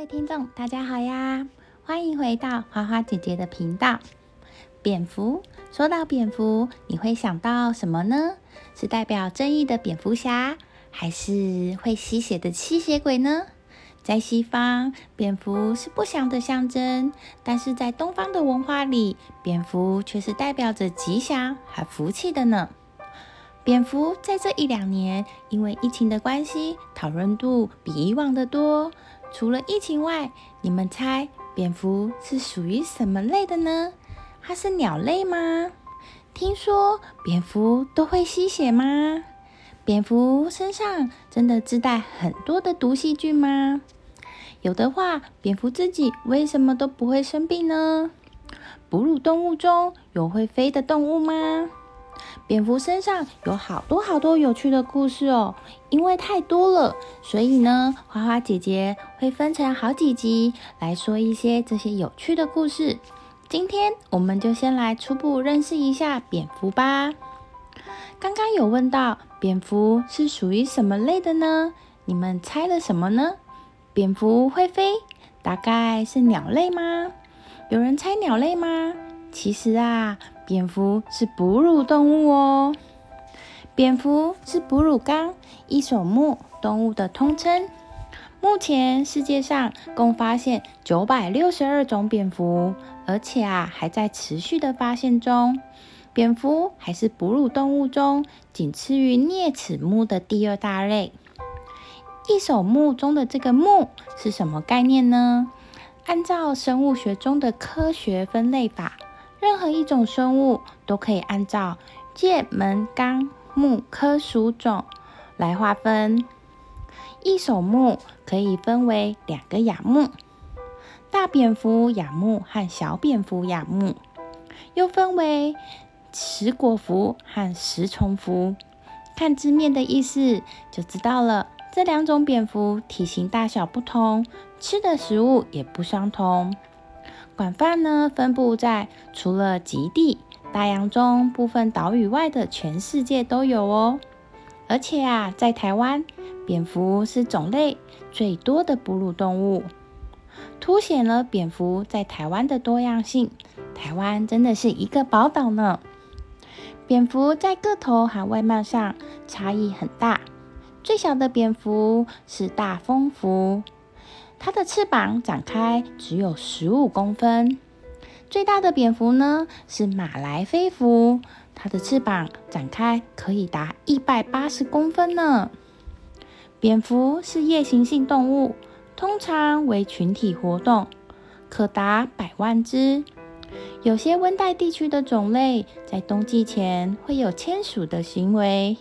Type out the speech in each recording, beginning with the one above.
各位听众，大家好呀！欢迎回到花花姐姐的频道。蝙蝠，说到蝙蝠，你会想到什么呢？是代表正义的蝙蝠侠，还是会吸血的吸血鬼呢？在西方，蝙蝠是不祥的象征，但是在东方的文化里，蝙蝠却是代表着吉祥和福气的呢。蝙蝠在这一两年，因为疫情的关系，讨论度比以往的多。除了疫情外，你们猜蝙蝠是属于什么类的呢？它是鸟类吗？听说蝙蝠都会吸血吗？蝙蝠身上真的自带很多的毒细菌吗？有的话，蝙蝠自己为什么都不会生病呢？哺乳动物中有会飞的动物吗？蝙蝠身上有好多好多有趣的故事哦，因为太多了，所以呢，花花姐姐会分成好几集来说一些这些有趣的故事。今天我们就先来初步认识一下蝙蝠吧。刚刚有问到蝙蝠是属于什么类的呢？你们猜了什么呢？蝙蝠会飞，大概是鸟类吗？有人猜鸟类吗？其实啊。蝙蝠是哺乳动物哦。蝙蝠是哺乳纲一手目动物的通称。目前世界上共发现九百六十二种蝙蝠，而且啊还在持续的发现中。蝙蝠还是哺乳动物中仅次于啮齿目的第二大类。一手目中的这个目是什么概念呢？按照生物学中的科学分类法。任何一种生物都可以按照界门纲目科属种来划分。一手目可以分为两个亚目：大蝙蝠亚目和小蝙蝠亚目，又分为食果蝠和食虫蝠。看字面的意思就知道了，这两种蝙蝠体型大小不同，吃的食物也不相同。广泛呢分布在除了极地、大洋中部分岛屿外的全世界都有哦。而且啊，在台湾，蝙蝠是种类最多的哺乳动物，凸显了蝙蝠在台湾的多样性。台湾真的是一个宝岛呢。蝙蝠在个头和外貌上差异很大，最小的蝙蝠是大风蝠。它的翅膀展开只有十五公分，最大的蝙蝠呢是马来飞蝠，它的翅膀展开可以达一百八十公分呢。蝙蝠是夜行性动物，通常为群体活动，可达百万只。有些温带地区的种类在冬季前会有迁徙的行为，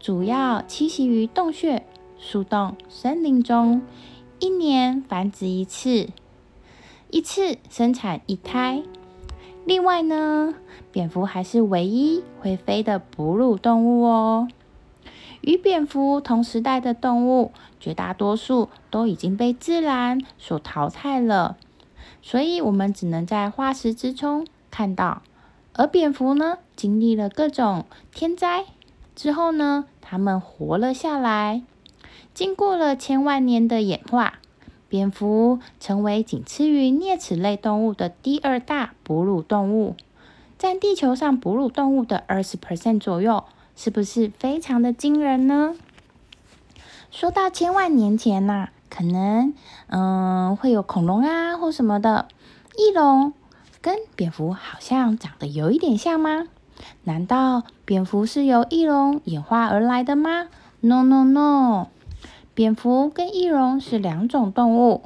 主要栖息于洞穴、树洞、森林中。一年繁殖一次，一次生产一胎。另外呢，蝙蝠还是唯一会飞的哺乳动物哦。与蝙蝠同时代的动物，绝大多数都已经被自然所淘汰了，所以我们只能在化石之中看到。而蝙蝠呢，经历了各种天灾之后呢，它们活了下来。经过了千万年的演化，蝙蝠成为仅次于啮齿类动物的第二大哺乳动物，占地球上哺乳动物的二十 percent 左右，是不是非常的惊人呢？说到千万年前呐，可能嗯会有恐龙啊或什么的，翼龙跟蝙蝠好像长得有一点像吗？难道蝙蝠是由翼龙演化而来的吗？No No No。蝙蝠跟翼龙是两种动物。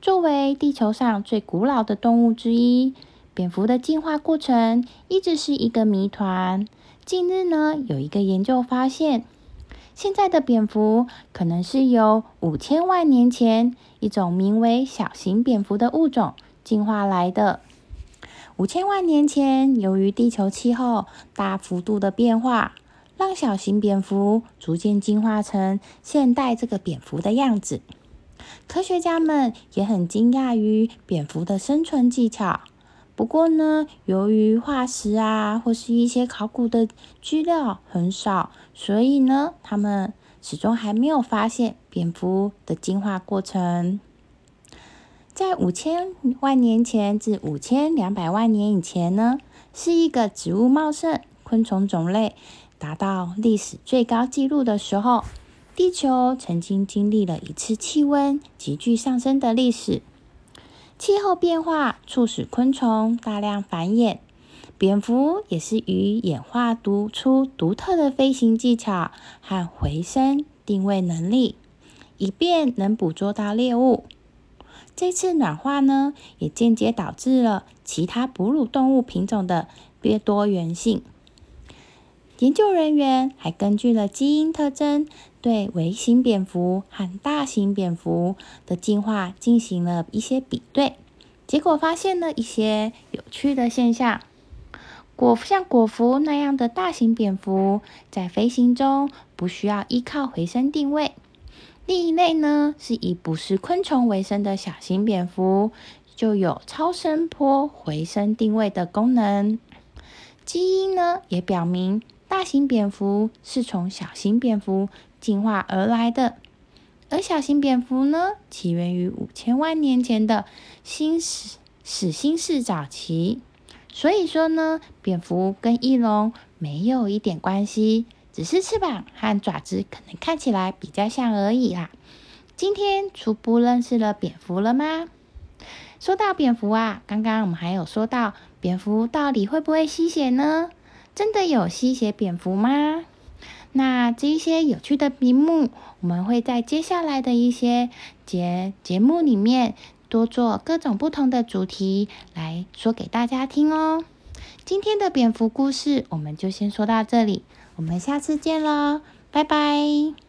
作为地球上最古老的动物之一，蝙蝠的进化过程一直是一个谜团。近日呢，有一个研究发现，现在的蝙蝠可能是由五千万年前一种名为小型蝙蝠的物种进化来的。五千万年前，由于地球气候大幅度的变化。让小型蝙蝠逐渐进化成现代这个蝙蝠的样子。科学家们也很惊讶于蝙蝠的生存技巧。不过呢，由于化石啊或是一些考古的资料很少，所以呢，他们始终还没有发现蝙蝠的进化过程。在五千万年前至五千两百万年以前呢，是一个植物茂盛、昆虫种类达到历史最高纪录的时候。地球曾经经历了一次气温急剧上升的历史，气候变化促使昆虫大量繁衍，蝙蝠也是与演化独出独特的飞行技巧和回声定位能力，以便能捕捉到猎物。这次暖化呢，也间接导致了其他哺乳动物品种的变多元性。研究人员还根据了基因特征，对微型蝙蝠和大型蝙蝠的进化进行了一些比对，结果发现了一些有趣的现象。果像果蝠那样的大型蝙蝠，在飞行中不需要依靠回声定位；另一类呢，是以捕食昆虫为生的小型蝙蝠，就有超声波回声定位的功能。基因呢，也表明。大型蝙蝠是从小型蝙蝠进化而来的，而小型蝙蝠呢，起源于五千万年前的新史史新世早期。所以说呢，蝙蝠跟翼龙没有一点关系，只是翅膀和爪子可能看起来比较像而已啦。今天初步认识了蝙蝠了吗？说到蝙蝠啊，刚刚我们还有说到，蝙蝠到底会不会吸血呢？真的有吸血蝙蝠吗？那这一些有趣的屏幕，我们会在接下来的一些节节目里面多做各种不同的主题来说给大家听哦。今天的蝙蝠故事我们就先说到这里，我们下次见喽，拜拜。